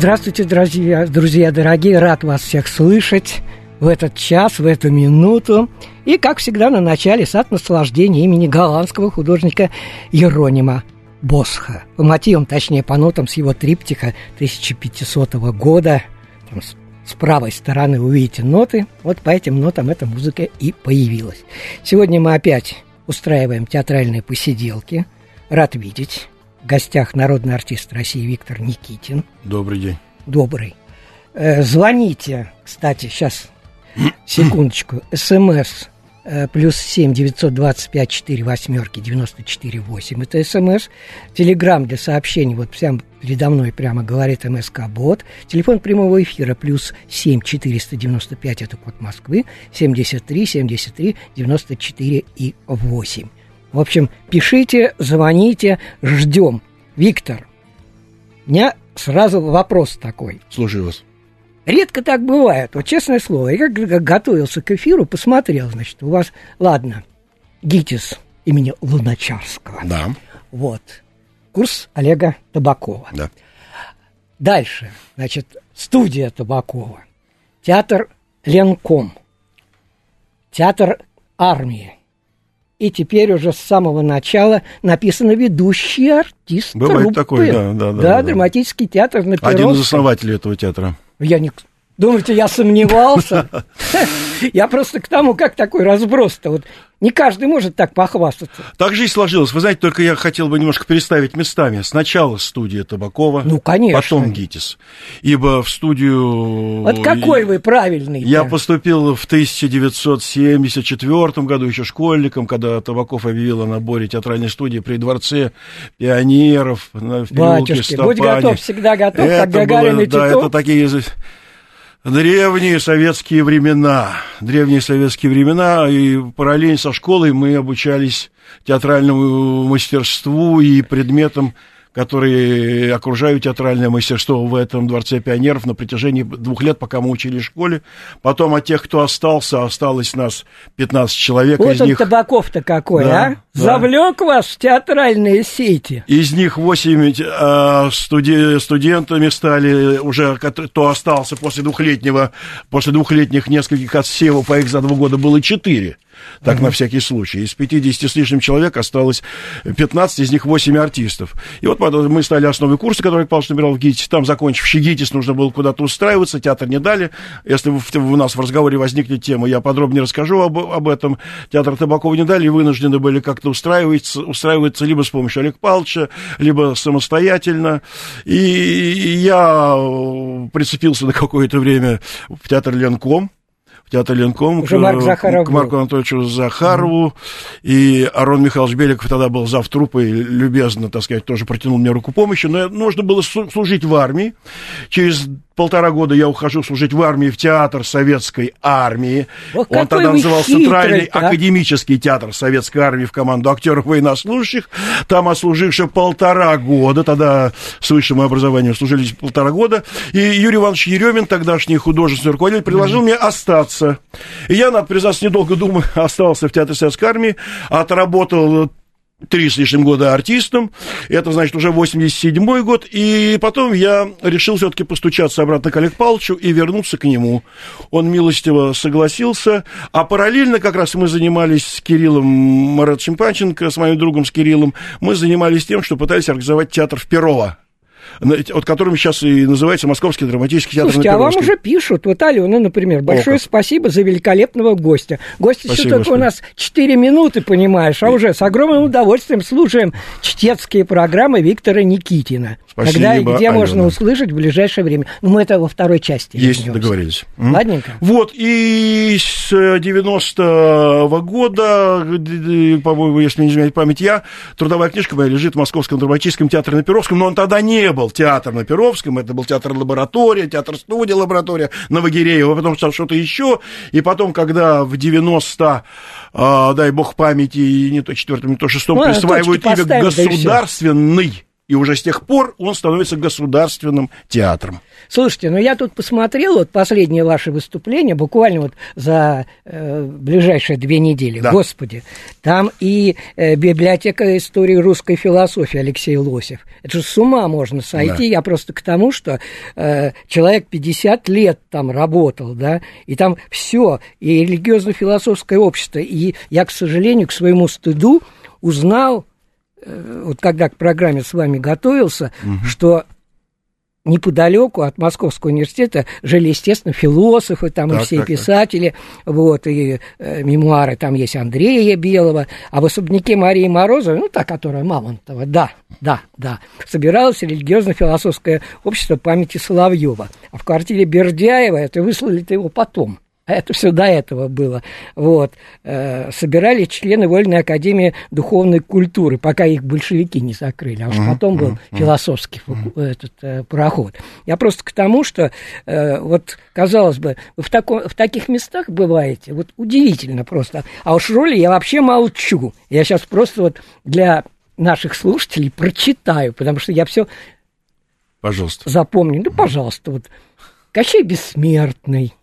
Здравствуйте, друзья, друзья дорогие, рад вас всех слышать в этот час, в эту минуту. И, как всегда, на начале сад наслаждения имени голландского художника Еронима Босха. По мотивам, точнее, по нотам с его триптиха 1500 года. Там с, с правой стороны увидите ноты. Вот по этим нотам эта музыка и появилась. Сегодня мы опять устраиваем театральные посиделки. Рад видеть. В гостях народный артист России Виктор Никитин. Добрый день. Добрый. Э, звоните, кстати, сейчас, секундочку, смс э, плюс семь девятьсот двадцать пять четыре восьмерки девяносто четыре восемь. Это смс. Телеграмм для сообщений, вот прямо передо мной прямо говорит МСК Бот. Телефон прямого эфира плюс семь четыреста девяносто пять, это код Москвы, семьдесят три семьдесят три девяносто четыре и восемь. В общем, пишите, звоните, ждем. Виктор, у меня сразу вопрос такой. Слушаю вас. Редко так бывает, вот честное слово. Я как готовился к эфиру, посмотрел, значит, у вас, ладно, ГИТИС имени Луначарского. Да. Вот. Курс Олега Табакова. Да. Дальше, значит, студия Табакова. Театр Ленком. Театр армии. И теперь уже с самого начала написано ведущий артист Бывает труппы. такое, да, да, да, Да, да. драматический театр на Один из Перовском. основателей этого театра. Я не... Думаете, я сомневался? Я просто к тому, как такой разброс-то. Вот не каждый может так похвастаться. Так жизнь сложилась. Вы знаете, только я хотел бы немножко переставить местами. Сначала студия Табакова, Ну, конечно. потом ГИТИС. Ибо в студию... Вот какой вы правильный. Я поступил в 1974 году еще школьником, когда Табаков объявил о наборе театральной студии при Дворце пионеров на- в переулке Батюшки, будь готов, всегда готов, Это как Гагарин было, и Да, Титов. это такие древние советские времена. Древние советские времена, и параллельно со школой мы обучались театральному мастерству и предметам, которые окружают театральное мастерство в этом Дворце пионеров на протяжении двух лет, пока мы учились в школе. Потом от тех, кто остался, осталось нас 15 человек, Вот из он них... Табаков-то какой, Да, а? да. Завлек вас в театральные сети. Из них 8 э, студи- студентами стали уже, кто остался после двухлетнего, после двухлетних нескольких отсевов, а их за два года было 4. Так, на всякий случай. Из 50 с лишним человек осталось 15, из них 8 артистов. И вот мы стали основой курса, который Павлович набирал в ГИТИС. Там, закончивший ГИТИС, нужно было куда-то устраиваться, театр не дали. Если у нас в разговоре возникнет тема, я подробнее расскажу об, об этом. Театр Табакова не дали, и вынуждены были как-то устраиваться, устраиваться либо с помощью Олега Павловича, либо самостоятельно. И я э, прицепился на какое-то время в театр Ленком. Театр Ленком Марк Захаров к Марку был. Анатольевичу Захарову. И Арон Михайлович Беликов тогда был зав труппы, и любезно, так сказать, тоже протянул мне руку помощи. Но нужно было слу- служить в армии. Через полтора года я ухожу служить в армии в театр советской армии. Ох, Он тогда хитрый-то, Центральный а. академический театр советской армии в команду актеров военнослужащих. Там отслуживши полтора года, тогда с высшим образованием служили полтора года. И Юрий Иванович Еремин, тогдашний художественный руководитель, предложил мне остаться. И я, надо признаться, недолго думая, остался в театре советской армии, отработал три с лишним года артистом, это, значит, уже 87-й год, и потом я решил все-таки постучаться обратно к Олегу Павловичу и вернуться к нему. Он милостиво согласился, а параллельно как раз мы занимались с Кириллом Маратовичем Панченко, с моим другом с Кириллом, мы занимались тем, что пытались организовать театр в Перово, вот которым сейчас и называется Московский драматический театр Слушайте, на а вам Перовской. уже пишут, вот Алена, например, большое как. спасибо за великолепного гостя. Еще Спасибо, только у нас 4 минуты, понимаешь, а уже с огромным удовольствием слушаем чтецкие программы Виктора Никитина. Спасибо, Когда и где Алена. можно услышать в ближайшее время. Ну, мы это во второй части. Есть, вернемся. договорились. Ладненько. Вот, и с 90-го года, д- д- по-моему, если не изменяет память я, трудовая книжка моя лежит в Московском драматическом театре на Перовском, но он тогда не был театр на Перовском, это был театр-лаборатория, театр-студия, лаборатория Новогиреева, потом стал что-то еще, и потом, когда в 90 а, дай бог памяти, не то четвертом, не то шестом, Ну, присваивают точки имя государственный, и уже с тех пор он становится государственным театром. Слушайте, ну я тут посмотрел вот последнее ваше выступление, буквально вот за э, ближайшие две недели. Да. Господи, там и э, библиотека истории русской философии Алексей Лосев. Это же с ума можно сойти. Да. Я просто к тому, что э, человек 50 лет там работал, да, и там все, и религиозно-философское общество. И я, к сожалению, к своему стыду узнал, вот когда к программе с вами готовился, что неподалеку от Московского университета жили, естественно, философы, там и Так, все так, так. писатели, вот, и э, мемуары там есть Андрея Белого, а в особняке Марии Морозовой, ну, та, которая Мамонтова, да, да, да, собиралось религиозно-философское общество памяти Соловьева, а в квартире Бердяева, это выслали-то его потом, это все до этого было. Вот. Э, собирали члены Вольной Академии Духовной Культуры, пока их большевики не закрыли. А уж потом был философский этот, э, пароход. Я просто к тому, что э, вот, казалось бы, вы в, тако- в таких местах бываете, вот удивительно просто. А уж роли я вообще молчу. Я сейчас просто вот для наших слушателей прочитаю, потому что я все Пожалуйста. запомню. Ну, пожалуйста, вот Кощей Бессмертный.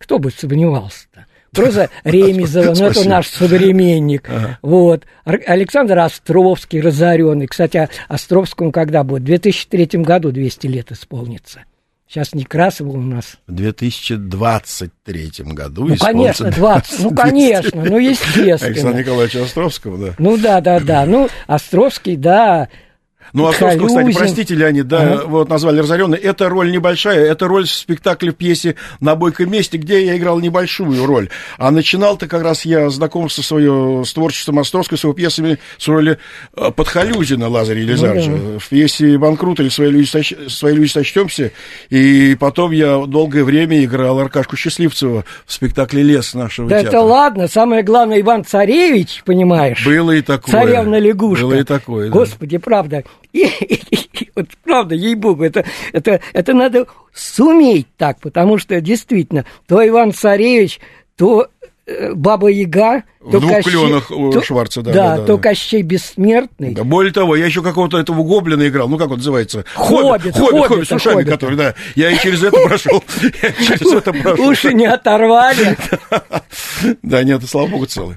Кто бы сомневался-то? Проза Ремезова, ну это наш современник. Вот. Александр Островский, разоренный. Кстати, Островскому когда будет? В 2003 году 200 лет исполнится. Сейчас Некрасова у нас. В 2023 году Ну, конечно, 20. Ну, конечно, ну, естественно. Александра Николаевича Островского, да. Ну, да, да, да. Ну, Островский, да. Ну, Островского, кстати, Калюзин. простите, Леонид, да, Ага. вот назвали разоренный. Это роль небольшая, это роль в спектакле в пьесе «На бойком месте», где я играл небольшую роль. А начинал-то как раз я знакомство свое с творчеством Островского, с его пьесами, с роли э, Подхалюзина Лазаря Елизаровича. Ну В пьесе «Банкрут» или «Свои люди, соч- «Свои люди сочтемся». И потом я долгое время играл Аркашку Счастливцева в спектакле «Лес» нашего Да театра. это ладно. Самое главное, Иван Царевич, понимаешь? Было и такое. Царевна лягушка. Было и такое, да. Господи, правда. И, вот правда, ей-богу, это, это, это надо суметь так, потому что действительно, то Иван Царевич, то э, Баба Яга, В то двух Кощей- кленах то- Шварца, да, Да, да, да, то да. Кощей Бессмертный. Да, более того, я еще какого-то этого гоблина играл, ну как он называется? Хоббит, хоббит, хоббит, хоббита, с ушами, хоббита. который, да. Я и через это прошел. Через это прошел. Уши не оторвали. Да, нет, слава богу, целый.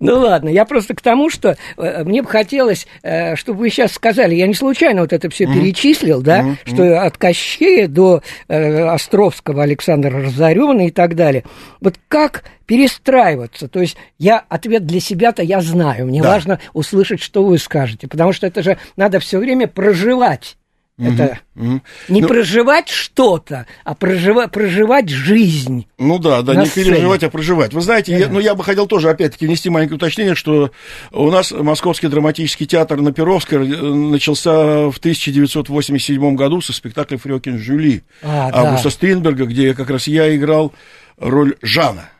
Ну ладно, я просто к тому, что э, мне бы хотелось, э, чтобы вы сейчас сказали, я не случайно вот это все перечислил, да, что от Кощея до э, Островского Александра Разоренный и так далее. Вот как перестраиваться? То есть я ответ для себя-то я знаю, мне Да. важно услышать, что вы скажете, потому что это же надо все время проживать. Это Мгм. не Ну- проживать что-то, а прожива- проживать жизнь. Ну да, да, не сцене. переживать, а проживать. Вы знаете, я, ну я бы хотел тоже опять-таки внести маленькое уточнение, что у нас Московский драматический театр на Перовской э, начался в 1987 году со спектакля «Фрёкин Жюли» А, да. Августа Стринберга, где как раз я играл роль Жана.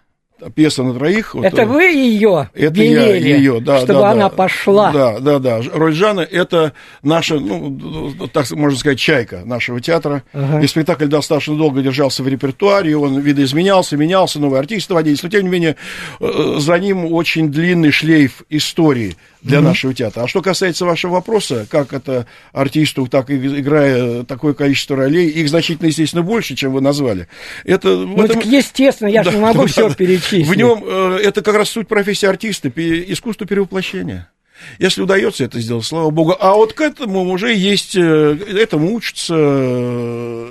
Пьеса на троих. Это э, вы ее Это я велели, ее, да, чтобы да, она да. пошла. Да, да, да. Роль Жана – это наша, ну, так можно сказать, чайка нашего театра. Ага. И спектакль достаточно долго держался в репертуаре, он видоизменялся, менялся, новые артисты водились. Но, тем не менее, э, за ним очень длинный шлейф истории для нашего театра. А что касается вашего вопроса, как это артисту, так и играя такое количество ролей, их значительно, естественно, больше, чем вы назвали. Это, Ну, этом- так естественно, я же да, не могу да, все да. перечислить. В нем э, это как раз суть профессии артиста, искусство перевоплощения. Если удается это сделать, слава богу. А вот к этому уже есть, э, этому учатся, э,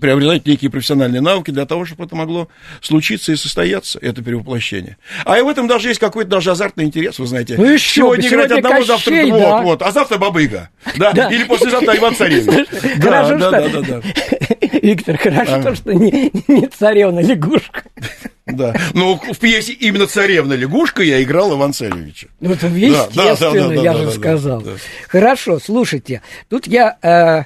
приобретать некие профессиональные навыки для того, чтобы это могло случиться и состояться, это перевоплощение. А и в этом даже есть какой-то даже азартный интерес, вы знаете. Ну сегодня бы, играть сегодня одного, завтра Кощей, вот, да. вот, а завтра Бабыга, да, Да. или послезавтра Иван Царевич. Да, Хорошо, да, что- да, да, да. Виктор, хорошо, что не, не царевна лягушка. Да. Ну, в пьесе именно царевна лягушка я играл Иван Царевича. Ну, это естественно, да, да, я же сказал. Хорошо, слушайте, тут я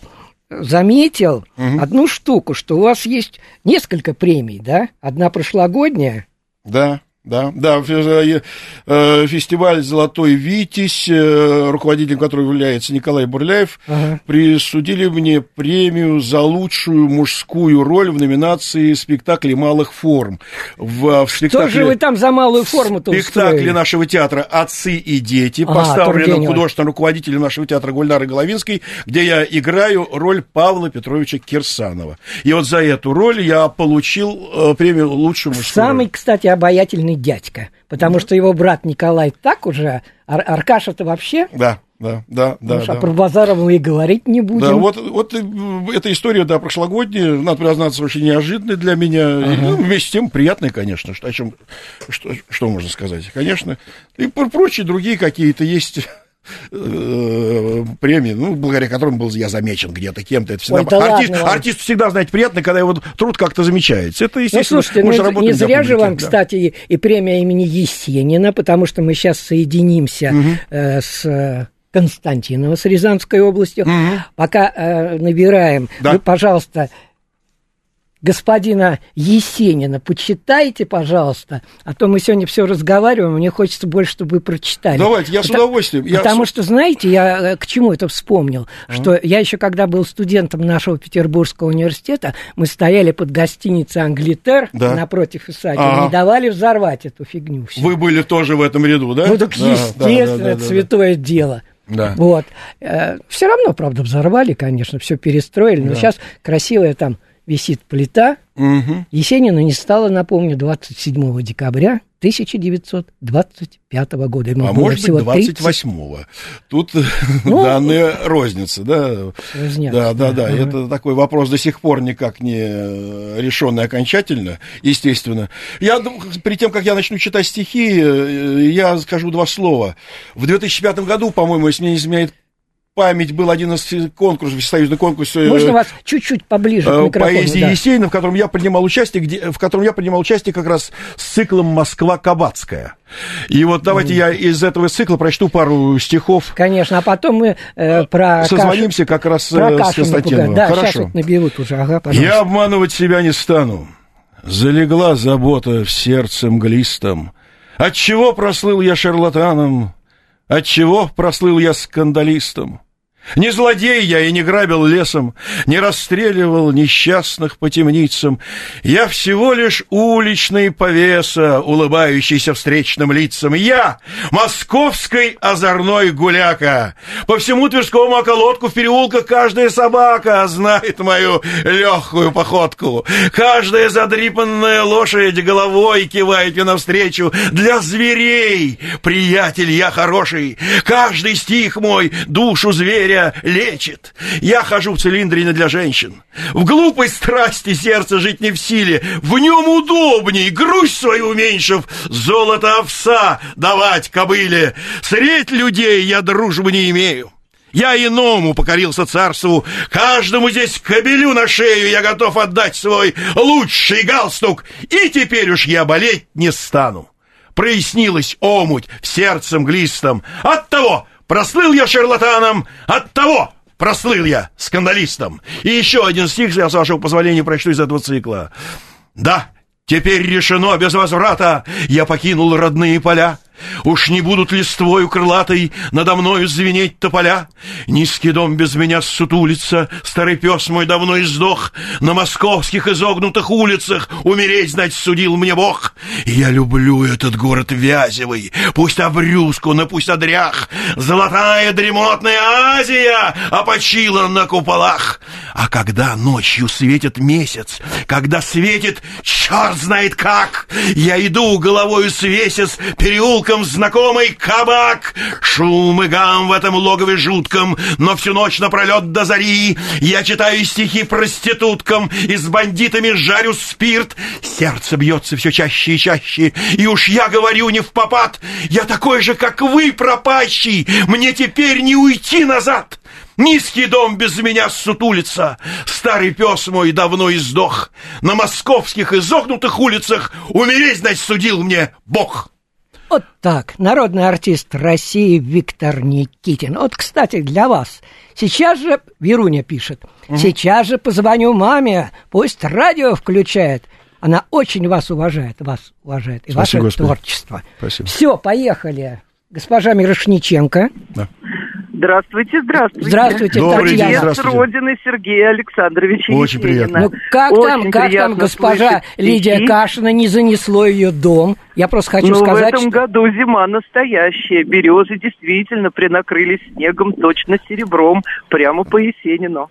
заметил одну штуку, что у вас есть несколько премий, да? Одна прошлогодняя, Да, да, да, фе- э, фестиваль «Золотой Витязь», э, руководителем которого является Николай Бурляев, Ага. присудили мне премию за лучшую мужскую роль в номинации «Спектакли малых форм». В, в спектакле... же вы там за малую форму-то спектакле устроили? нашего театра «Отцы и дети», А, поставленном художественным руководителем нашего театра Гульнары Головинской, где я играю роль Павла Петровича Кирсанова. И вот за эту роль я получил э, премию «Лучшую мужскую Самый, роль». кстати, обаятельный дядька, потому что его брат Николай так уже, Ар- Аркаша-то вообще, Да, да, да, да. а да. про Базарова мы и говорить не будем. Да, вот, вот э, эта история, да, прошлогодняя, надо признаться, очень неожиданная для меня. И, ну, вместе с тем приятная, конечно. Что, о чем, что, что можно сказать? Конечно. И про- прочие другие какие-то есть премии, ну, благодаря которым был я замечен где-то кем-то. Это всегда, Ой, да артист, ладно вам. артисту всегда, знаете, приятно, когда его труд как-то замечается. Это, Ну, естественно, слушайте, мы ну, же не зря же вам, да. кстати, и, и премия имени Есенина, потому что мы сейчас соединимся э, с э, Константиново, с Рязанской областью. Пока э, набираем, Да. вы, пожалуйста, господина Есенина почитайте, пожалуйста, а то мы сегодня все разговариваем, мне хочется больше, чтобы вы прочитали. Давайте, я с Потому- удовольствием. Я Потому с- что, знаете, я э, к чему это вспомнил? Что я еще, когда был студентом нашего Петербургского университета, мы стояли под гостиницей «Англитер» Да. напротив Исааки, Ага. не давали взорвать эту фигню. всю. Вы были тоже в этом ряду, да? Ну так Да, да, естественно, да, да, да. святое дело. Да. Вот. все равно, правда, взорвали, конечно, все перестроили, но сейчас красивая там висит плита. Мгм. Есенина не стало, напомню, 27 декабря 1925 года. Ему А может быть, всего 30 28-го. Тут Ну, данные розница, да. Разнятся, Да, да, да. Ага. Это такой вопрос до сих пор никак не решенный окончательно, естественно. Я, перед тем, как я начну читать стихи, э, я скажу два слова. В 2005 году, по-моему, если мне не изменяет память, был один из конкурсов, всесоюзный конкурс э, Можно вас чуть-чуть поближе к э, микрофону? поэзии да. Есенина, в котором я принимал участие, где, в котором я принимал участие как раз с циклом Москва Кабацкая. И вот давайте я из этого цикла прочту пару стихов. Конечно, а потом мы э, про Созвонимся как раз э, Кашу- про с Константиновым. Да, сейчас Хорошо. вот наберут уже, ага, пожалуйста. Я обманывать себя не стану. Залегла забота в сердце мглистом. Отчего прослыл я шарлатаном? Отчего прослыл я скандалистом? Не злодей я и не грабил лесом, не расстреливал несчастных по темницам. Я всего лишь уличный повеса, улыбающийся встречным лицам. Я московской озорной гуляка. По всему Тверскому околотку в переулках каждая собака знает мою легкую походку. Каждая задрипанная лошадь головой кивает мне навстречу. Для зверей, приятель, я хороший. Каждый стих мой душу зверя лечит. Я хожу в цилиндре не для женщин. В глупой страсти сердце жить не в силе. В нем удобней, грусть свою уменьшив, золото овса давать кобыле. Средь людей я дружбы не имею. Я иному покорился царству, каждому здесь кобелю на шею я готов отдать свой лучший галстук, и теперь уж я болеть не стану. Прояснилась омуть в сердце мглистом. Оттого прослыл я шарлатаном, оттого прослыл я скандалистом. И еще один стих, я, с вашего позволения, прочту из этого цикла. Да, теперь решено без возврата, я покинул родные поля. Уж не будут листвою крылатой надо мною звенеть тополя? Низкий дом без меня сутулится, старый пес мой давно издох. На московских изогнутых улицах умереть, знать, судил мне Бог. Я люблю этот город Вязевый, пусть обрюзку, но пусть одрях. Золотая дремотная Азия опочила на куполах. А когда ночью светит месяц, когда светит черт знает как, я иду головою свесясь переулком в знакомый кабак. Шум и гам в этом логове жутком, но всю ночь напролет до зари я читаю стихи проституткам и с бандитами жарю спирт. Сердце бьется все чаще и чаще, и уж я говорю не в попад. Я такой же, как вы, пропащий, мне теперь не уйти назад. Низкий дом без меня сутулится, Старый пес мой давно издох. На московских изогнутых улицах Умереть, значит, судил мне Бог. Вот так. Народный артист России Виктор Никитин. Вот, кстати, для вас. Сейчас же, Веруня пишет, сейчас же позвоню маме, пусть радио включает. Она очень вас уважает, вас уважает, и Спасибо, ваше Господи. творчество. Спасибо. Все, поехали. Госпожа Мирошниченко. Здравствуйте, здравствуйте. Здравствуйте, Добрый день, Татьяна. Привет с здравствуйте. родины Сергея Александровича Очень Есенина. приятно. Ну как там, Очень как там госпожа слышать Лидия. Кашина не занесло ее дом? Я просто хочу ну, сказать, в этом что... году зима настоящая. Березы действительно принакрылись снегом, точно серебром, прямо по Есенину.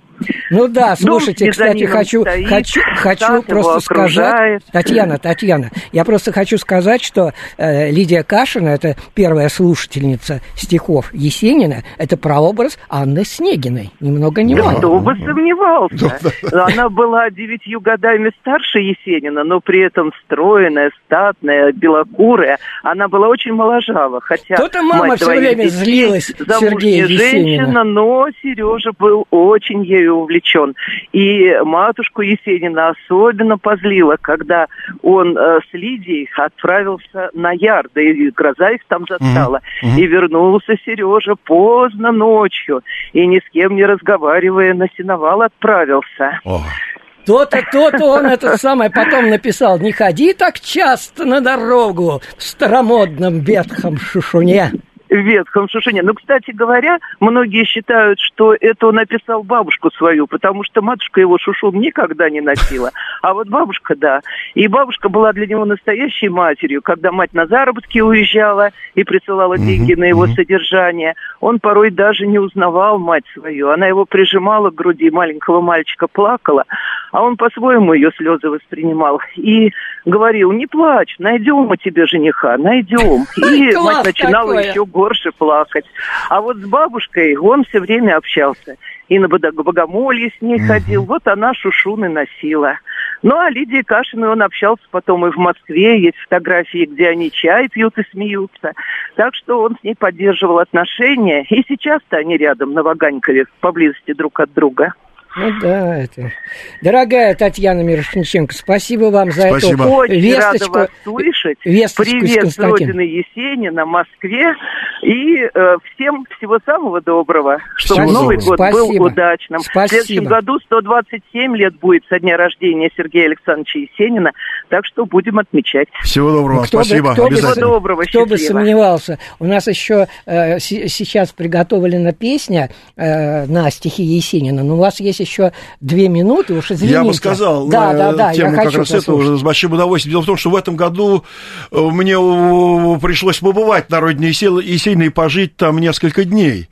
Ну да, Дом слушайте, с кстати, хочу, стоит, хочу, хочу просто сказать. Татьяна, Татьяна, я просто хочу сказать, что э, Лидия Кашина, это первая слушательница стихов Есенина, это прообраз Анны Снегиной, ни много ни мало. Кто бы сомневался. Она была девятью годами старше Есенина, но при этом стройная, статная, белокурая. Она была очень моложава, хотя То-то мама двоих время детей, злилась Есенина. женщина, но Сережа был очень ею увлечен. И матушку Есенина особенно позлила, когда он э, с Лидией отправился на Яр, да и гроза их там застала. И вернулся Сережа поздно ночью, и ни с кем не разговаривая на сеновал отправился. О, То-то, то-то он это самое потом написал, не ходи так часто на дорогу в старомодном ветхом шушуне. в ветхом шушине. Ну, кстати говоря, многие считают, что это он написал бабушку свою, потому что матушка его шушун никогда не носила. А вот бабушка, да. И бабушка была для него настоящей матерью. Когда мать на заработки уезжала и присылала деньги на его содержание, он порой даже не узнавал мать свою. Она его прижимала к груди маленького мальчика, плакала, а он по-своему ее слезы воспринимал. И говорил, не плачь, найдем мы тебе жениха, найдем. И мать начинала еще горше плакать. А вот с бабушкой он все время общался. И на богомолье с ней ходил. Вот она шушуны носила. Ну, а Лидия Кашиной он общался потом и в Москве. Есть фотографии, где они чай пьют и смеются. Так что он с ней поддерживал отношения. И сейчас-то они рядом, на Ваганькове, поблизости друг от друга. Ну да, это... Дорогая Татьяна Мирошниченко, спасибо вам за Спасибо. эту Очень весточку. рада вас слышать. весточку Привет с родины Есенина, Москве. И э, всем всего самого доброго. Чтобы Всего Новый доброго. год Спасибо. был удачным. Спасибо. В следующем году 127 лет будет со дня рождения Сергея Александровича Есенина. Так что будем отмечать. всего доброго, Кто бы- спасибо. кто бы- Всего Обязательно. доброго, Кто бы сомневался. У нас еще э, си- сейчас приготовлена песня э, на стихи Есенина, но у вас есть еще две минуты, уж извините. Я бы сказал, да, э, да, да, тему я как хочу раз этого послушать. с большим удовольствием. Дело в том, что в этом году э, мне э, пришлось побывать на родине Есен- Есенина и пожить там несколько дней.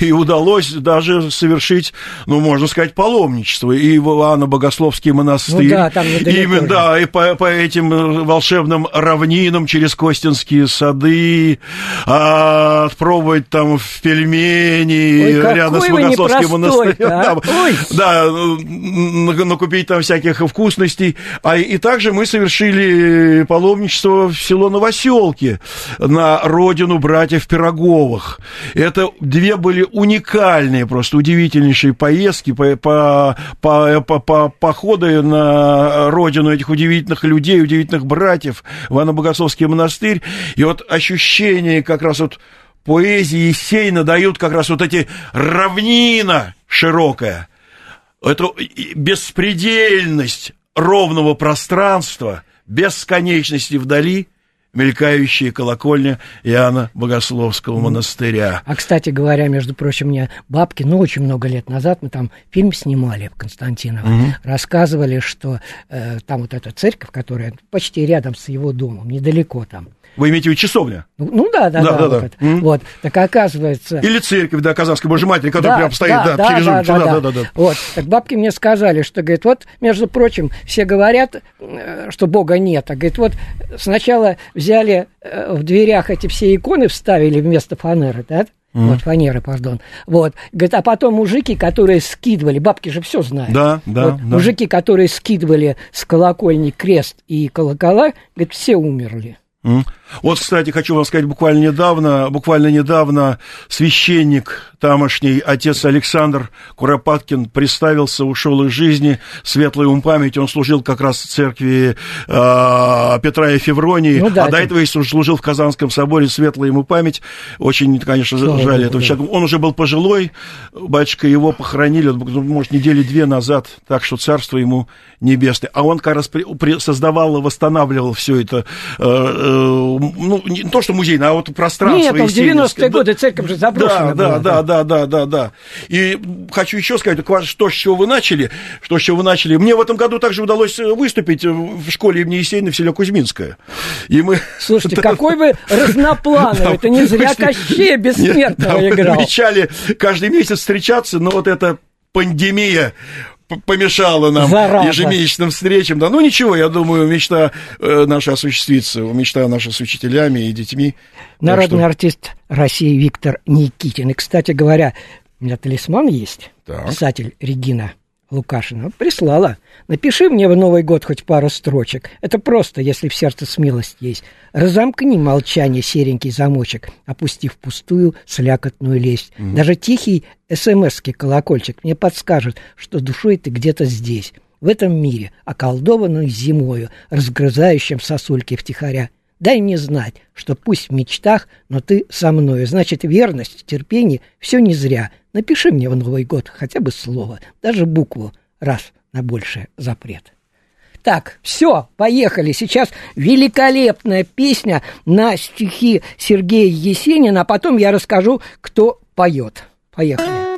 И удалось даже совершить, ну, можно сказать, паломничество. И в Иоанно-Богословский монастырь. Ну да, там Именно, да, и по, по этим волшебным равнинам через Костинские сады, а, отпробовать там в пельмени Ой, рядом с Богословским непростой-то, а? монастырем. Ой. Да, накупить там всяких вкусностей. А и также мы совершили паломничество в село Новоселки на родину братьев Пироговых. Это две были уникальные, просто удивительнейшие поездки, по, по, по, по- по- походы на родину этих удивительных людей, удивительных братьев в Анно-Богословский монастырь. И вот ощущение как раз вот поэзии Есенина дают как раз вот эти равнина широкая, эту беспредельность ровного пространства, бесконечности вдали, мелькающие колокольня Иоанна Богословского монастыря. А, кстати говоря, между прочим, мне бабки, ну, очень много лет назад, мы там фильм снимали в Константиново, рассказывали, что э, там вот эта церковь, которая почти рядом с его домом, недалеко там. Вы имеете в виду часовня? Ну, ну да, да, Да, да. да, вот, да. вот. Так оказывается... Или церковь, да, Казанской Божьей Матери, которая прям стоит, да, через улицу. Да, да, да, да. Вот, так бабки мне сказали, что, говорит, вот, между прочим, все говорят, э, что Бога нет, а, говорит, вот, сначала взяли э, в дверях эти все иконы, вставили вместо фанеры, да, вот, фанеры, пардон. Вот. Говорит, а потом мужики, которые скидывали, бабки же все знают. Да, да, Вот, да. Мужики, которые скидывали с колокольни крест и колокола, говорит, все умерли. Вот, кстати, хочу вам сказать, буквально недавно, буквально недавно священник тамошний, отец Александр Куропаткин, представился, ушел из жизни, светлая ум память, он служил как раз в церкви э, Петра и Февронии, ну, да, а это... до этого если служил в Казанском соборе, светлая ему память, очень, конечно, Слава жаль Богу, этого да. человека. Он уже был пожилой, батюшка его похоронили, может, недели две назад, так что царство ему небесное. А он как раз при, при, создавал, восстанавливал все это, э, ну, не то, что музейное, а вот пространство. Нет, в 90-е годы церковь же заброшена да, была. Да, да, да, да, да. И хочу еще сказать, что, с чего вы начали, что, с чего вы начали. Мне в этом году также удалось выступить в школе имени Есенина в селе Кузьминское. И мы... Слушайте, какой вы разноплановый, это не зря Кощея Бессмертного играл. Мы обещали каждый месяц встречаться, но вот эта пандемия помешало нам Зараза. ежемесячным встречам. Да, ну ничего, я думаю, мечта э, наша осуществится, мечта наша с учителями и детьми. Народный что... артист России Виктор Никитин. И, кстати говоря, у меня талисман есть, так. писатель Регина Лукашина прислала. Напиши мне в Новый год хоть пару строчек. Это просто, если в сердце смелость есть. Разомкни молчание, серенький замочек, опустив пустую слякотную лесть. Mm-hmm. Даже тихий смс-ский колокольчик мне подскажет, что душой ты где-то здесь, в этом мире, околдованную зимою, разгрызающим сосульки втихаря. Дай мне знать, что пусть в мечтах, но ты со мною. Значит, верность, терпение — все не зря. Напиши мне в Новый год хотя бы слово, даже букву, раз на большее запрет. Так, все, поехали. Сейчас великолепная песня на стихи Сергея Есенина, а потом я расскажу, кто поет. Поехали.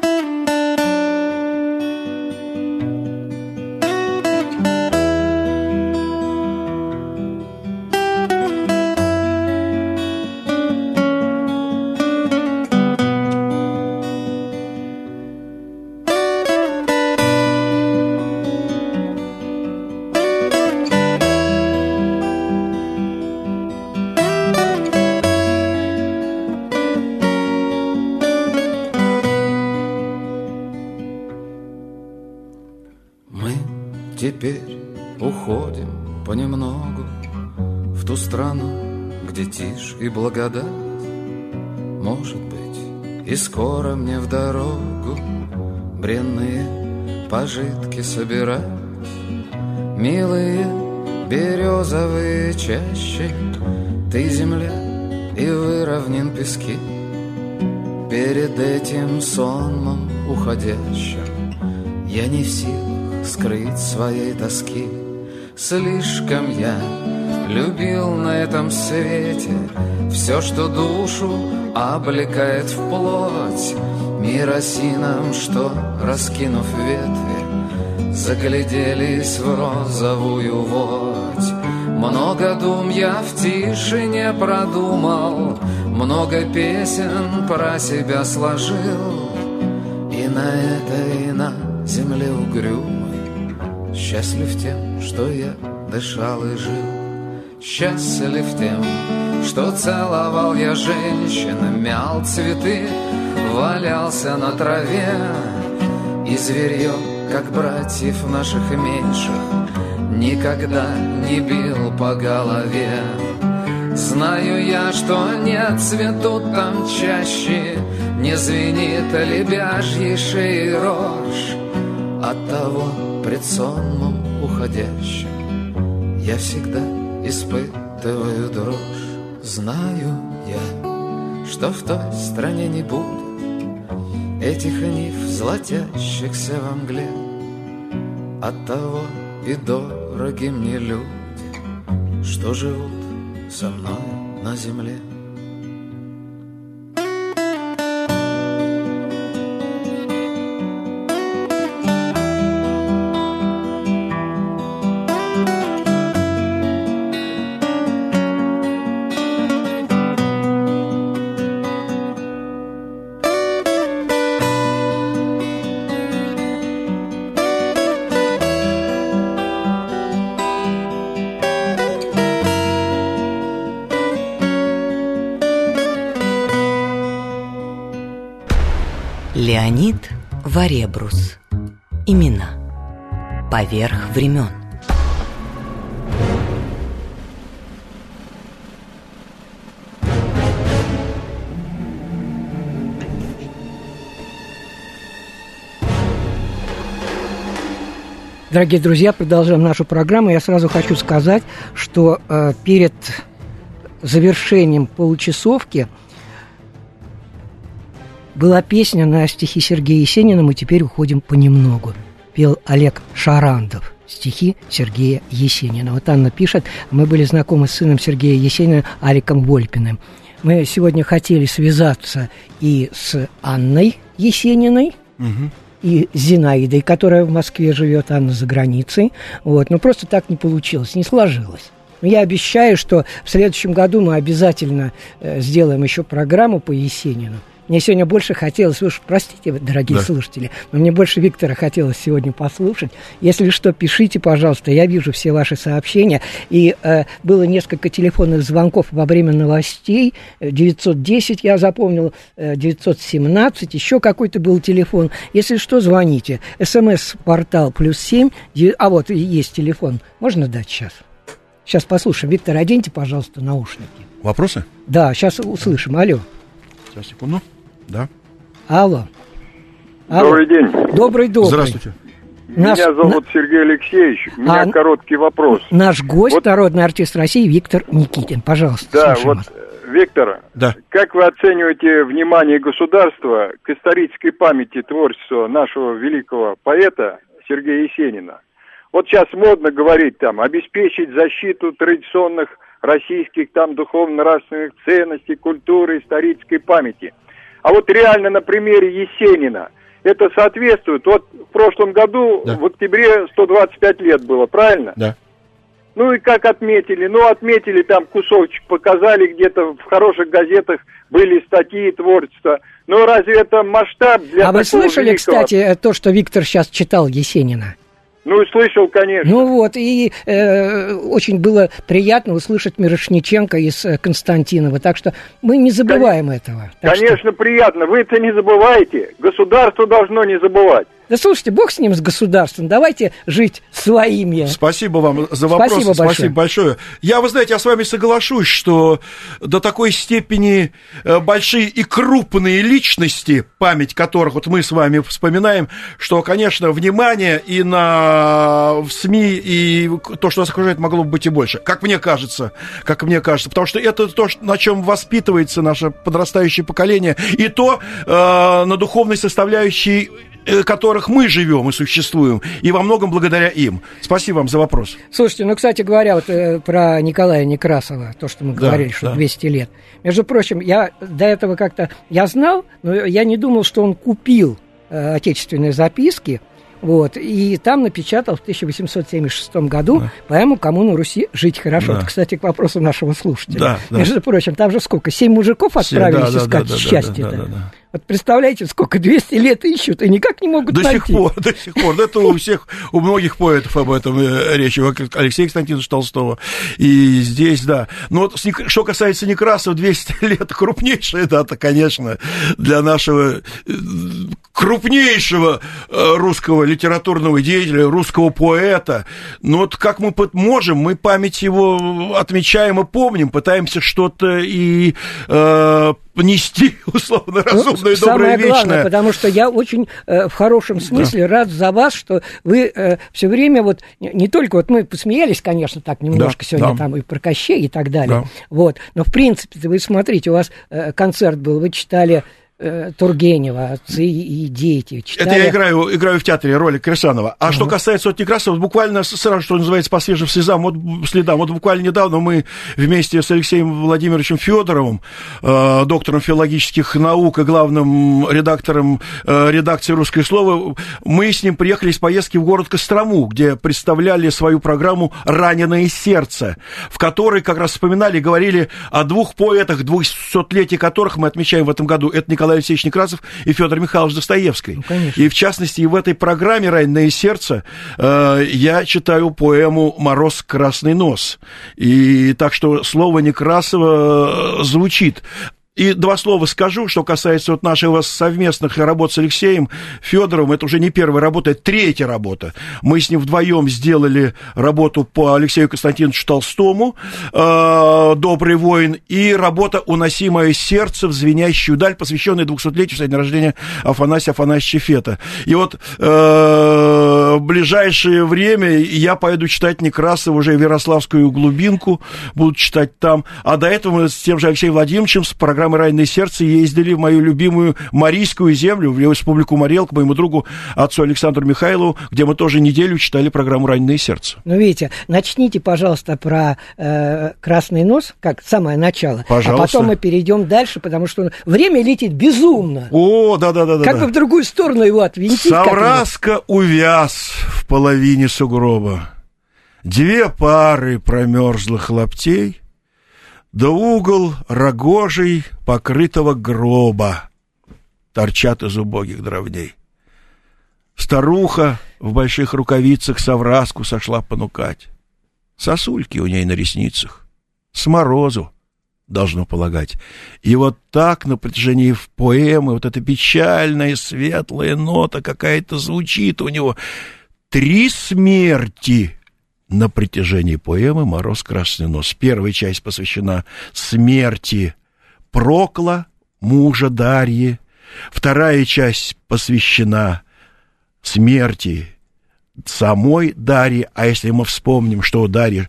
Уходящим Я не в силах скрыть своей тоски. Слишком я любил на этом свете Все, что душу облекает в плоть. Мир осинам, что, раскинув ветви Загляделись в розовую водь. Много дум я в тишине продумал Много песен про себя сложил на этой, на земле угрюм Счастлив тем, что я дышал и жил. Счастлив тем, что целовал я женщин Мял цветы, валялся на траве. И зверье, как братьев наших меньших Никогда не бил по голове. Знаю я, что не цветут там чаще Не звенит лебяжьей шеи рожь От того, пред сонмом уходящим. Я всегда испытываю дрожь. Знаю я, что в той стране не будет Этих нив, золотящихся во мгле. Оттого и дороги мне люди Что живут со мной на земле Леонид Варебрус. Имена. Поверх времен. Дорогие друзья, продолжаем нашу программу. Я сразу хочу сказать, что э, перед завершением получасовки – была песня на стихи Сергея Есенина «Мы теперь уходим понемногу». Пел Олег Шарандов стихи Сергея Есенина. Вот Анна пишет, мы были знакомы с сыном Сергея Есенина Аликом Вольпиным. Мы сегодня хотели связаться и с Анной Есениной, угу и Зинаидой, которая в Москве живет, Анна за границей. Вот. Но просто так не получилось, не сложилось. Я обещаю, что в следующем году мы обязательно э, сделаем еще программу по Есенину. Мне сегодня больше хотелось, уж простите, дорогие да. слушатели, но мне больше Виктора хотелось сегодня послушать. Если что, пишите, пожалуйста, я вижу все ваши сообщения. И э, было несколько телефонных звонков во время новостей. 910 я запомнил, 917, э, еще какой-то был телефон. Если что, звоните. СМС-портал плюс 7, а вот есть телефон. Можно дать сейчас? Сейчас послушаем. Виктор, оденьте, пожалуйста, наушники. Вопросы? Да, сейчас услышим. Алло. Сейчас, секунду. Да. Алло. Алло. Добрый день. Добрый, добрый. Здравствуйте. Наш, Меня зовут на... Сергей Алексеевич. У меня а... короткий вопрос. Наш гость, вот... народный артист России Виктор Никитин. Пожалуйста, Да, вот, вас. Виктор, да. как вы оцениваете внимание государства к исторической памяти творчества нашего великого поэта Сергея Есенина? Вот сейчас модно говорить там, обеспечить защиту традиционных российских там духовно-нравственных ценностей, культуры, исторической памяти – а вот реально на примере Есенина это соответствует. Вот в прошлом году, да. в октябре, 125 лет было, правильно? Да. Ну и как отметили? Ну, отметили там кусочек, показали где-то в хороших газетах были статьи творчества. Но разве это масштаб для А вы слышали, великого... кстати, то, что Виктор сейчас читал Есенина? Ну, слышал, конечно. Ну вот, и э, очень было приятно услышать Мирошниченко из э, Константинова, так что мы не забываем Кон... этого. Конечно, что... приятно, вы это не забываете, государство должно не забывать. Да слушайте, бог с ним, с государством, давайте жить своими. Спасибо вам за вопрос. Спасибо большое. Спасибо большое. Я, вы знаете, я с вами соглашусь, что до такой степени э, большие и крупные личности, память которых вот мы с вами вспоминаем, что, конечно, внимание и на в СМИ, и то, что нас окружает, могло бы быть и больше. Как мне кажется, как мне кажется. Потому что это то, на чем воспитывается наше подрастающее поколение, и то э, на духовной составляющей которых мы живем и существуем, и во многом благодаря им. Спасибо вам за вопрос. Слушайте, ну, кстати говоря, вот э, про Николая Некрасова, то, что мы да, говорили, что да. 200 лет. Между прочим, я до этого как-то, я знал, но я не думал, что он купил э, отечественные записки, вот, и там напечатал в 1876 году да. поэму «Кому на Руси жить хорошо». Да. Это, кстати, к вопросу нашего слушателя. Да, да. Между прочим, там же сколько? Семь мужиков отправились да, искать да, да, счастье да, да, да, да. Вот представляете, сколько 200 лет ищут и никак не могут до найти. До сих пор, до сих пор. Это у всех, у многих поэтов об этом э, речь. У Алексея Константиновича Толстого. И здесь, да. Но вот что касается Некрасова, 200 лет крупнейшая дата, конечно, для нашего э, крупнейшего э, русского литературного деятеля, русского поэта. Но вот как мы можем, мы память его отмечаем и помним, пытаемся что-то и э, нести условно разумное, ну, доброе, самое вечное. главное, потому что я очень э, в хорошем смысле да. рад за вас, что вы э, все время вот не, не только вот мы посмеялись, конечно, так немножко да, сегодня да. там и про Кощей и так далее, да. вот, но в принципе вы смотрите, у вас э, концерт был, вы читали Тургенева, отцы и дети. Читали... Это я играю, играю в театре роли Кирсанова. А uh-huh. что касается вот Некрасова, буквально сразу, что называется, по свежим слезам, вот, следам. Вот буквально недавно мы вместе с Алексеем Владимировичем Федоровым, э, доктором филологических наук и главным редактором э, редакции «Русское слово», мы с ним приехали из поездки в город Кострому, где представляли свою программу «Раненое сердце», в которой как раз вспоминали, говорили о двух поэтах, двухсотлетий которых мы отмечаем в этом году. Это Николай Николай Алексеевич Некрасов и Федор Михайлович Достоевский. Ну, и в частности, и в этой программе «Раненое сердце» э, я читаю поэму «Мороз красный нос». И так что слово Некрасова звучит. И два слова скажу, что касается вот наших совместных работ с Алексеем Федоровым. Это уже не первая работа, это третья работа. Мы с ним вдвоем сделали работу по Алексею Константиновичу Толстому э, «Добрый воин» и работа «Уносимое сердце в звенящую даль», посвященная 200-летию со дня рождения Афанасия Афанасьевича Фета. И вот э, в ближайшее время я поеду читать Некрасова уже в Ярославскую глубинку, буду читать там. А до этого мы с тем же Алексеем Владимировичем с программой программы «Раннее сердце» ездили в мою любимую Марийскую землю, в республику Марел, к моему другу, отцу Александру Михайлову, где мы тоже неделю читали программу «Раннее сердце». Ну, видите, начните, пожалуйста, про э, «Красный нос», как самое начало. Пожалуйста. А потом мы перейдем дальше, потому что время летит безумно. О, да-да-да. Как да. бы в другую сторону его отвинтить. Савраска увяз в половине сугроба. Две пары промерзлых лаптей — да угол рогожий покрытого гроба торчат из убогих дровней. Старуха в больших рукавицах совраску сошла понукать. Сосульки у ней на ресницах. С морозу, должно полагать. И вот так на протяжении в поэмы вот эта печальная светлая нота какая-то звучит у него. Три смерти на протяжении поэмы «Мороз красный нос». Первая часть посвящена смерти Прокла, мужа Дарьи. Вторая часть посвящена смерти самой Дарьи. А если мы вспомним, что у Дарьи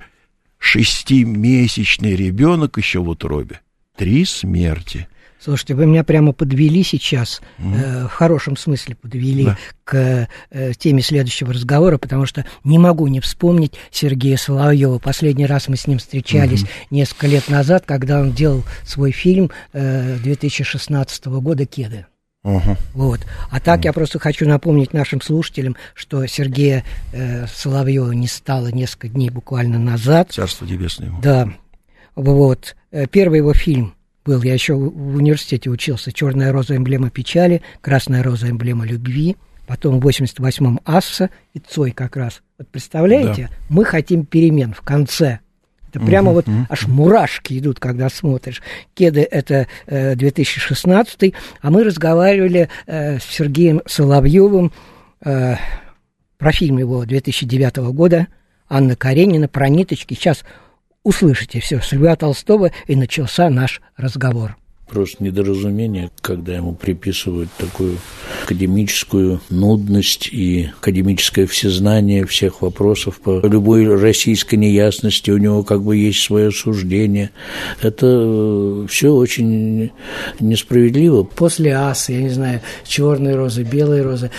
шестимесячный ребенок еще в утробе, три смерти – Слушайте, вы меня прямо подвели сейчас, mm э, в хорошем смысле подвели да. к э, теме следующего разговора, потому что не могу не вспомнить Сергея Соловьева. Последний раз мы с ним встречались mm несколько лет назад, когда он делал свой фильм э, 2016 года «Кеды». Вот. А так я просто хочу напомнить нашим слушателям, что Сергея э, Соловьева не стало несколько дней буквально назад. Царство небесное. Да. Вот. Э, первый его фильм был, я еще в университете учился, «Черная роза – эмблема печали», «Красная роза – эмблема любви», потом в 88-м «Асса» и «Цой» как раз. Вот представляете, да. мы хотим перемен в конце. Это прямо uh-huh, вот uh-huh. аж мурашки идут, когда смотришь. Кеды это э, 2016, а мы разговаривали э, с Сергеем Соловьевым э, про фильм его 2009 года Анна Каренина про ниточки. Сейчас услышите все с Льва Толстого, и начался наш разговор просто недоразумение, когда ему приписывают такую академическую нудность и академическое всезнание всех вопросов по любой российской неясности, у него как бы есть свое суждение. Это э, все очень несправедливо. После аса, я не знаю, черной розы, белой розы,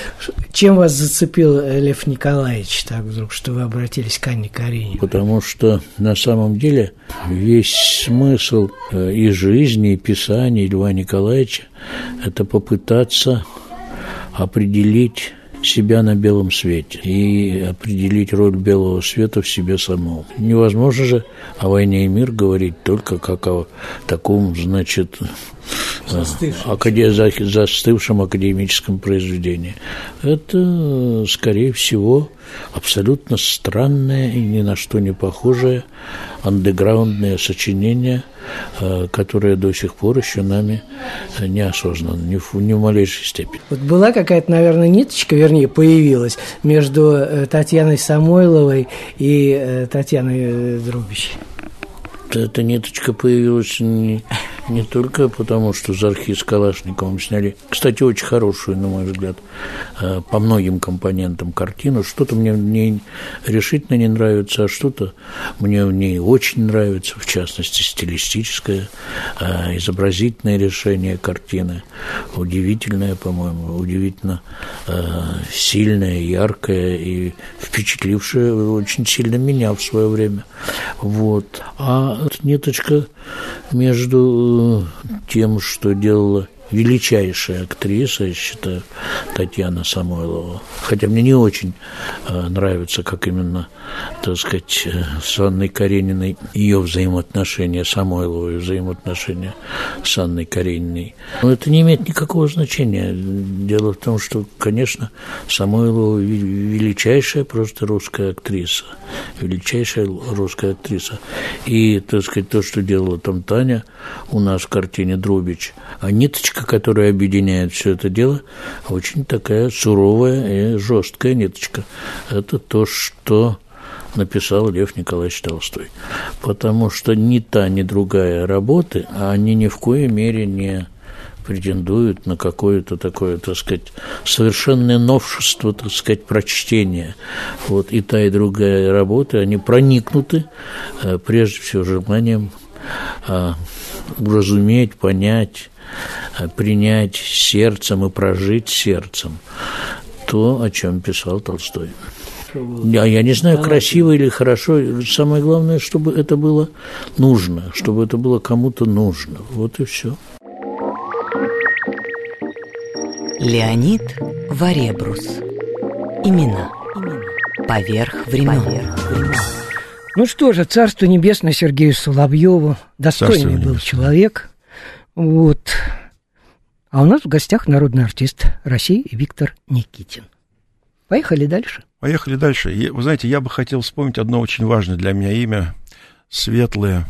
чем вас зацепил Лев Николаевич так вдруг, что вы обратились к Анне Карине? Потому что на самом деле весь смысл э, и жизни, и писания воспитания Льва Николаевича – это попытаться определить себя на белом свете и определить роль белого света в себе самом. Невозможно же о войне и мир говорить только как о таком, значит, акаде... застывшем академическом произведении. Это, скорее всего, абсолютно странное и ни на что не похожее андеграундное сочинение, э, которое до сих пор еще нами не осознано, ни в, ни в малейшей степени. Вот была какая-то, наверное, ниточка, вернее, появилась между э, Татьяной Самойловой и э, Татьяной Друбич. Эта ниточка появилась не, не только потому, что Зархи с Калашниковым сняли, кстати, очень хорошую, на мой взгляд, э, по многим компонентам картину. Что-то мне в ней решительно не нравится, а что-то мне в ней очень нравится, в частности, стилистическое, э, изобразительное решение картины. Удивительное, по-моему, удивительно э, сильное, яркое и впечатлившее очень сильно меня в свое время. Вот. А ниточка между тем, что делала величайшая актриса, я считаю, Татьяна Самойлова. Хотя мне не очень э, нравится, как именно, так сказать, э, с Анной Карениной ее взаимоотношения, Самойловой взаимоотношения с Анной Карениной. Но это не имеет никакого значения. Дело в том, что, конечно, Самойлова величайшая просто русская актриса. Величайшая русская актриса. И, так сказать, то, что делала там Таня у нас в картине «Дробич», а ниточка ниточка, которая объединяет все это дело, очень такая суровая и жесткая ниточка. Это то, что написал Лев Николаевич Толстой. Потому что ни та, ни другая работы, а они ни в коей мере не претендуют на какое-то такое, так сказать, совершенное новшество, так сказать, прочтения. Вот и та, и другая работы, они проникнуты э, прежде всего желанием а, уразуметь, понять, Э, принять сердцем и прожить сердцем то, о чем писал Толстой. Я, я не знаю, красиво или хорошо. Самое главное, чтобы это было нужно, чтобы это было кому-то нужно. Вот и все. Леонид Варебрус. Имена. Поверх времен. Поверх времен. Ну что же, царство небесное Сергею Соловьеву. Достойный был человек. Вот. А у нас в гостях народный артист России Виктор Никитин. Поехали дальше. Поехали дальше. Вы знаете, я бы хотел вспомнить одно очень важное для меня имя. Светлое,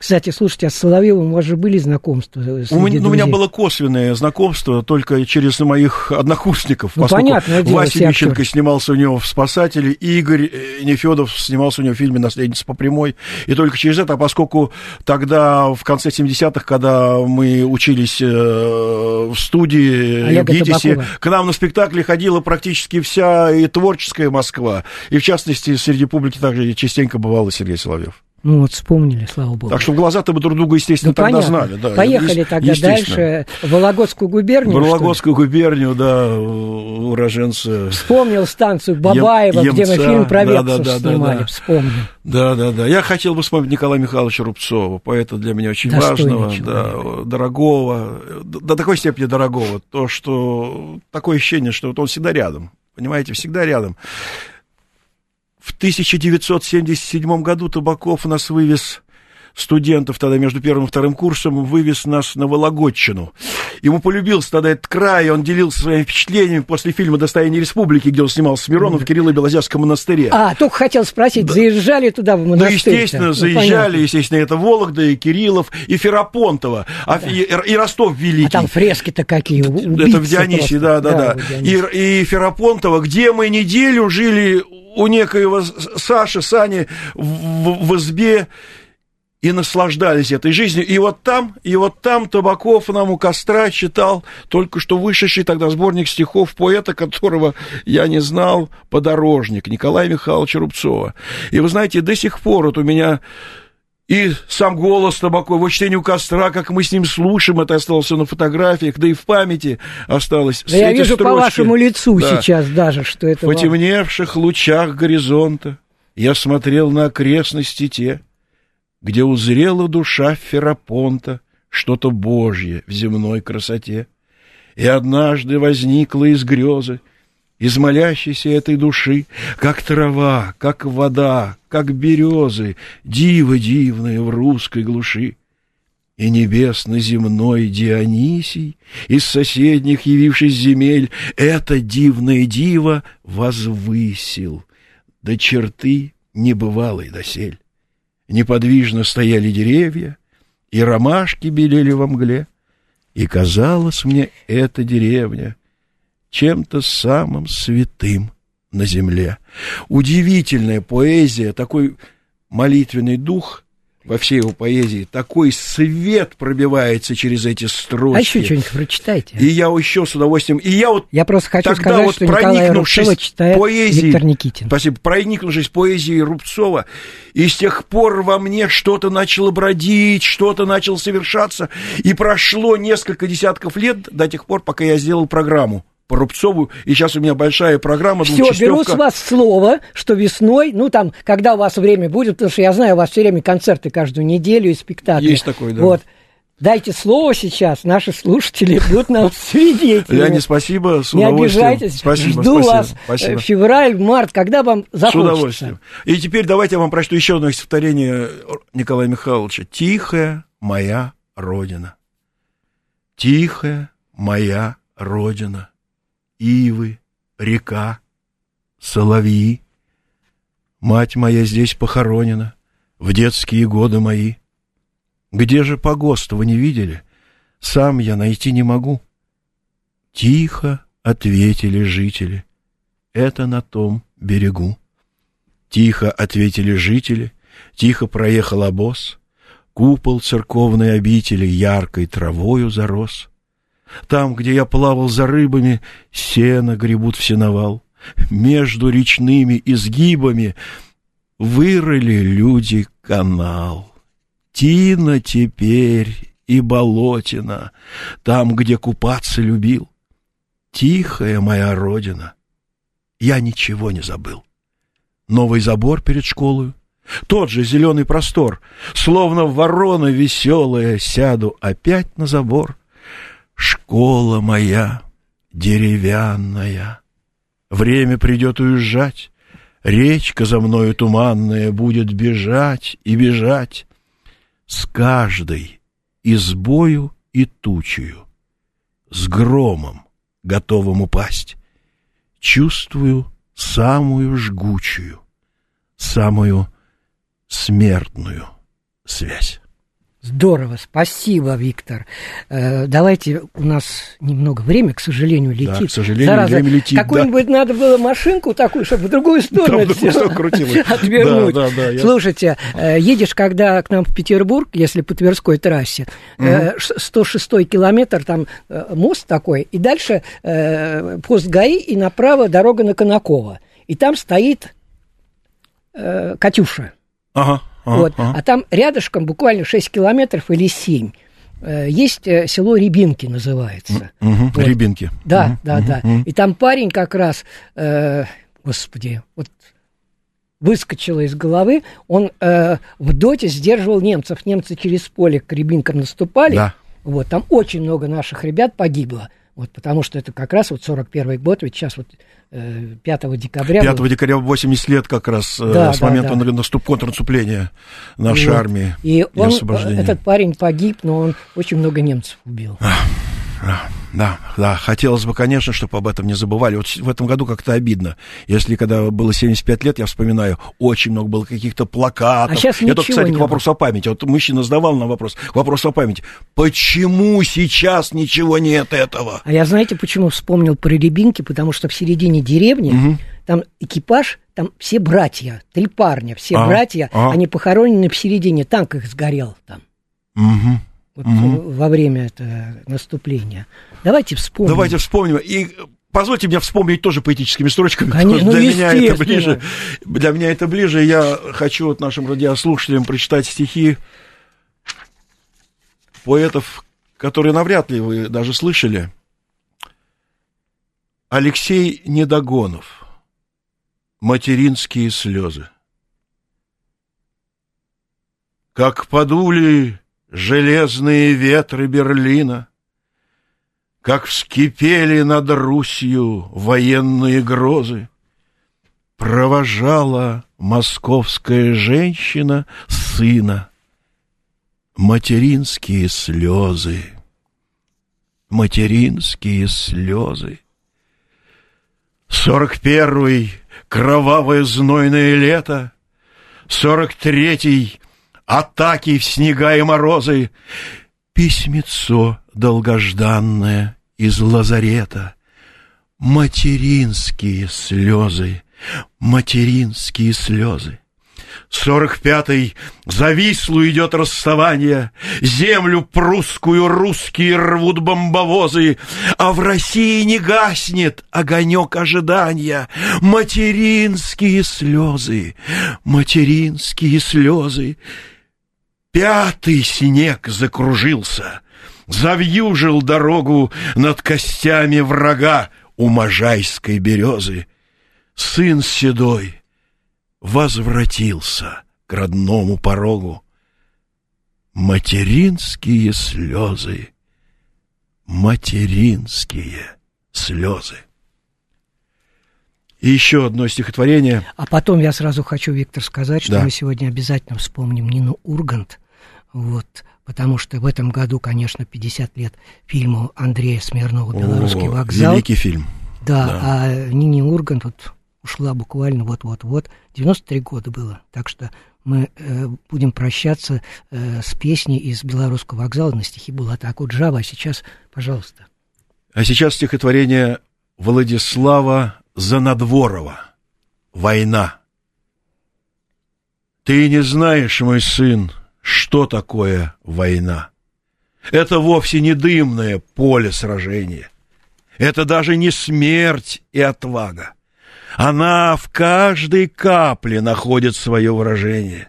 кстати, слушайте, а с Соловьевым у вас же были знакомства? У меня, ну, у меня было косвенное знакомство только через моих однокурсников. Ну, понятно, Вася Мищенко снимался у него в «Спасателе», Игорь э, Нефедов снимался у него в фильме «Наследница по прямой». И только через это, а поскольку тогда, в конце 70-х, когда мы учились э, в студии Олега в ГИТИСе, Табакова. к нам на спектакли ходила практически вся и творческая Москва. И, в частности, среди публики также частенько бывал Сергей Соловьев. Ну вот вспомнили, слава богу. Так что в глаза-то мы друг друга, естественно, ну, тогда понятно. знали. Да, Поехали тогда дальше. В Вологодскую губернию. В Вологодскую губернию, да, уроженцы. Вспомнил станцию Бабаева, Ем, где мы фильм про да, да, да, снимали. Да, да. Вспомнил. Да, да, да. Я хотел бы вспомнить Николая Михайловича Рубцова, поэта для меня очень важного, да, дорогого, до такой степени дорогого, то, что такое ощущение, что вот он всегда рядом, понимаете, всегда рядом. В 1977 году Табаков нас вывез студентов тогда между первым и вторым курсом, вывез нас на Вологодчину. Ему полюбился тогда этот край, он делился своими впечатлениями после фильма «Достояние республики», где он снимался с Мироном в Кирилло-Белозерском монастыре. А, только хотел спросить, да. заезжали туда в монастырь? Ну, естественно, ну, заезжали, понятно. естественно, это Вологда, и Кириллов, и Ферапонтова, да. и, и Ростов Великий. А там фрески-то какие, Это в Дионисе, да, да, да. да. И, и Ферапонтова, где мы неделю жили у некоего Саши, Сани в, в избе, и наслаждались этой жизнью. И вот там, и вот там Табаков нам у костра читал только что вышедший тогда сборник стихов поэта, которого я не знал, «Подорожник» Николая Михайловича Рубцова. И вы знаете, до сих пор вот у меня и сам голос Табакова, его чтение у костра, как мы с ним слушаем, это осталось на фотографиях, да и в памяти осталось. Да я вижу строчки, по вашему лицу да, сейчас даже, что это... В потемневших вам... лучах горизонта я смотрел на окрестности те, где узрела душа Ферапонта что-то божье в земной красоте. И однажды возникла из грезы, из молящейся этой души, как трава, как вода, как березы, диво дивное в русской глуши. И небесно-земной Дионисий, из соседних явившись земель, это дивное диво возвысил до черты небывалой досель. Неподвижно стояли деревья, и ромашки белели во мгле, и казалось мне эта деревня чем-то самым святым на земле. Удивительная поэзия, такой молитвенный дух во всей его поэзии, такой свет пробивается через эти строчки. А еще что-нибудь прочитайте. И я еще с удовольствием... И я вот Я просто хочу тогда сказать, вот что Рубцова читает поэзией, Виктор Никитин. Спасибо. Проникнувшись поэзией Рубцова, и с тех пор во мне что-то начало бродить, что-то начало совершаться, и прошло несколько десятков лет до тех пор, пока я сделал программу по Рубцову, и сейчас у меня большая программа Все, беру с вас слово, что весной, ну там, когда у вас время будет, потому что я знаю, у вас все время концерты каждую неделю и спектакли. Есть такой, да. Вот. Дайте слово сейчас, наши слушатели будут нам свидетелями. Леонид, спасибо, с Не обижайтесь, Спасибо, жду спасибо, вас спасибо. э, февраль, март, когда вам С захочется. удовольствием. И теперь давайте я вам прочту еще одно стихотворение Николая Михайловича. «Тихая моя родина, тихая моя родина, ивы, река, соловьи. Мать моя здесь похоронена в детские годы мои. Где же погост вы не видели? Сам я найти не могу. Тихо ответили жители, это на том берегу. Тихо ответили жители, тихо проехал обоз, Купол церковной обители яркой травою зарос. Там, где я плавал за рыбами, сено гребут в сеновал. Между речными изгибами вырыли люди канал. Тина теперь и болотина, там, где купаться любил. Тихая моя родина, я ничего не забыл. Новый забор перед школой, тот же зеленый простор, словно ворона веселая, сяду опять на забор. Школа моя деревянная, время придет уезжать, речка за мною туманная будет бежать и бежать с каждой избою и тучью, с громом, готовым упасть. Чувствую самую жгучую, самую смертную связь. Здорово, спасибо, Виктор. Э, давайте, у нас немного времени, к сожалению, летит. Да, к сожалению, Зараза, время летит, да. Какую-нибудь надо было машинку такую, чтобы в другую сторону Да, отвернуть. Да, да, да, я- Слушайте, э, едешь, когда к нам в Петербург, если по Тверской трассе, э, ш- 106 километр, там э, мост такой, и дальше э, пост ГАИ, и направо дорога на Конаково. И там стоит э, Катюша. Ага, Вот. А там рядышком, буквально 6 километров или 7, э, есть э, село Рябинки называется. Мгм, Вот. Рябинки. Да, Мгм, да, мгм, да. И там парень как раз, э, господи, вот выскочило из головы, он э, в доте сдерживал немцев. Немцы через поле к Рябинкам наступали. Да. Вот, там очень много наших ребят погибло. Вот, потому что это как раз вот 41 год, ведь сейчас вот э, 5 декабря... 5 был- декабря 80 лет как раз э, Да, с да, момента да. наступ, контрнаступления нашей Вот. армии И он, освобождения. этот парень погиб, но он очень много немцев убил. Да, да, да, хотелось бы, конечно, чтобы об этом не забывали. Вот в этом году как-то обидно. Если когда было 75 лет, я вспоминаю, очень много было каких-то плакатов. А щас я только, ничего кстати, к вопросу о памяти. Вот мужчина задавал нам вопрос, к вопросу о памяти. Почему сейчас ничего нет этого? А я знаете, почему вспомнил про Рябинки? Потому что в середине деревни там экипаж, там все братья, три парня, все А, братья, а. они похоронены в середине, танк их сгорел там. Мгм. Вот э, во время это наступления. Давайте вспомним. Давайте вспомним. И позвольте мне вспомнить тоже поэтическими строчками. Конечно, что ну, для меня это ближе. Для меня это ближе. Я хочу вот нашим радиослушателям прочитать стихи поэтов, которые навряд ли вы даже слышали. Алексей Недогонов. Материнские слезы. Как подули железные ветры Берлина, как вскипели над Русью военные грозы, провожала московская женщина сына. Материнские слезы, материнские слезы. Сорок первый кровавое знойное лето, Сорок третий атаки в снега и морозы, Письмецо долгожданное из лазарета, Материнские слезы, материнские слезы. Сорок пятый за Вислу идет расставание, Землю прусскую русские рвут бомбовозы, А в России не гаснет огонек ожидания. Материнские слезы, материнские слезы. Пятый снег закружился, Завьюжил дорогу над костями врага У Можайской березы. Сын седой возвратился к родному порогу. материнские слезы, материнские слезы. И еще одно стихотворение. А потом я сразу хочу, Виктор, сказать, что Да. мы сегодня обязательно вспомним Нину Ургант, вот, потому что в этом году, конечно, 50 лет фильму Андрея Смирнова «Белорусский О, вокзал». Великий фильм. Да, Да. а Нине Ургант вот ушла буквально вот-вот-вот. 93 года было, так что мы э, будем прощаться э, с песней из «Белорусского вокзала» на стихи Булата Акуджава. А сейчас, пожалуйста. А сейчас стихотворение Владислава Занадворова. «Война». Ты не знаешь, мой сын, что такое война. Это вовсе не дымное поле сражения. Это даже не смерть и отвага. Она в каждой капле находит свое выражение.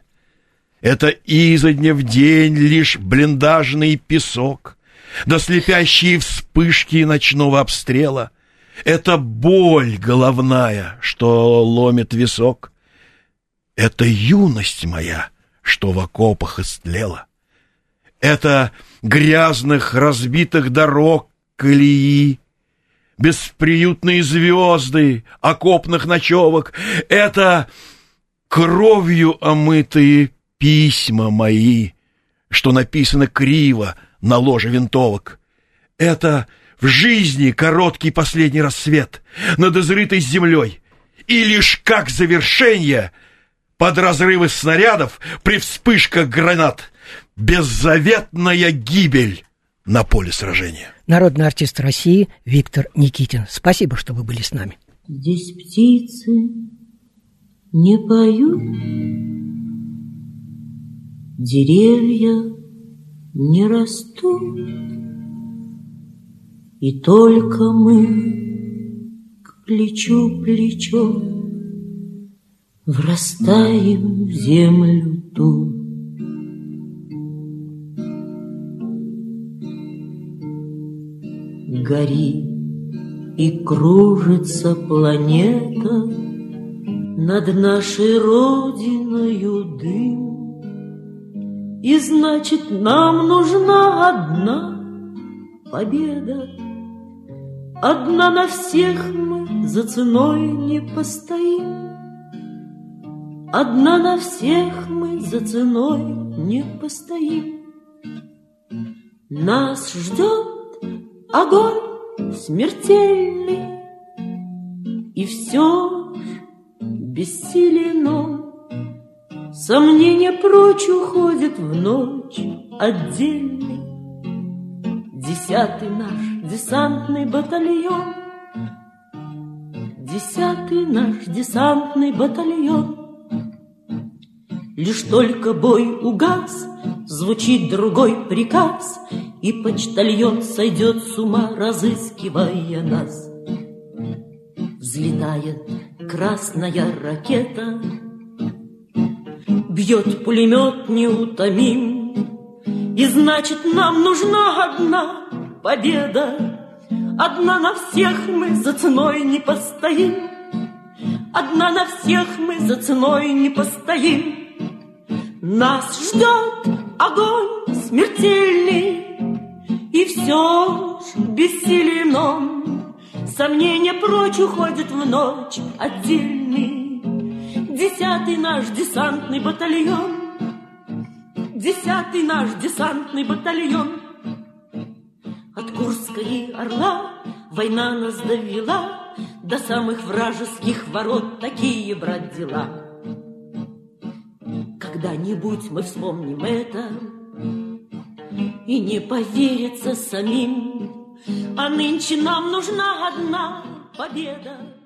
Это изо дня в день лишь блиндажный песок, да слепящие вспышки ночного обстрела. Это боль головная, что ломит висок. Это юность моя, что в окопах истлела. Это грязных разбитых дорог колеи, бесприютные звезды окопных ночевок. Это кровью омытые письма мои, что написано криво на ложе винтовок. Это в жизни короткий последний рассвет над изрытой землей. И лишь как завершение под разрывы снарядов при вспышках гранат беззаветная гибель на поле сражения. Народный артист России Виктор Никитин. Спасибо, что вы были с нами. Здесь птицы не поют, деревья не растут, и только мы к плечу плечо врастаем в землю ту. Гори и кружится планета Над нашей родиною дым И значит, нам нужна одна победа Одна на всех мы за ценой не постоим Одна на всех мы за ценой не постоим Нас ждет огонь смертельный, И все ж бессилен он. Сомнения прочь уходят в ночь отдельный. Десятый наш десантный батальон, Десятый наш десантный батальон. Лишь только бой угас, звучит другой приказ, И почтальон сойдет с ума, разыскивая нас. Взлетает красная ракета, Бьет пулемет неутомим, И значит, нам нужна одна победа. Одна на всех мы за ценой не постоим, Одна на всех мы за ценой не постоим. Нас ждет огонь смертельный, И все ж бессилен он. Сомнения прочь уходят в ночь отдельный. Десятый наш десантный батальон, Десятый наш десантный батальон. От Курска и Орла война нас довела До самых вражеских ворот такие, брат, дела. Когда-нибудь мы вспомним это И не поверится самим А нынче нам нужна одна победа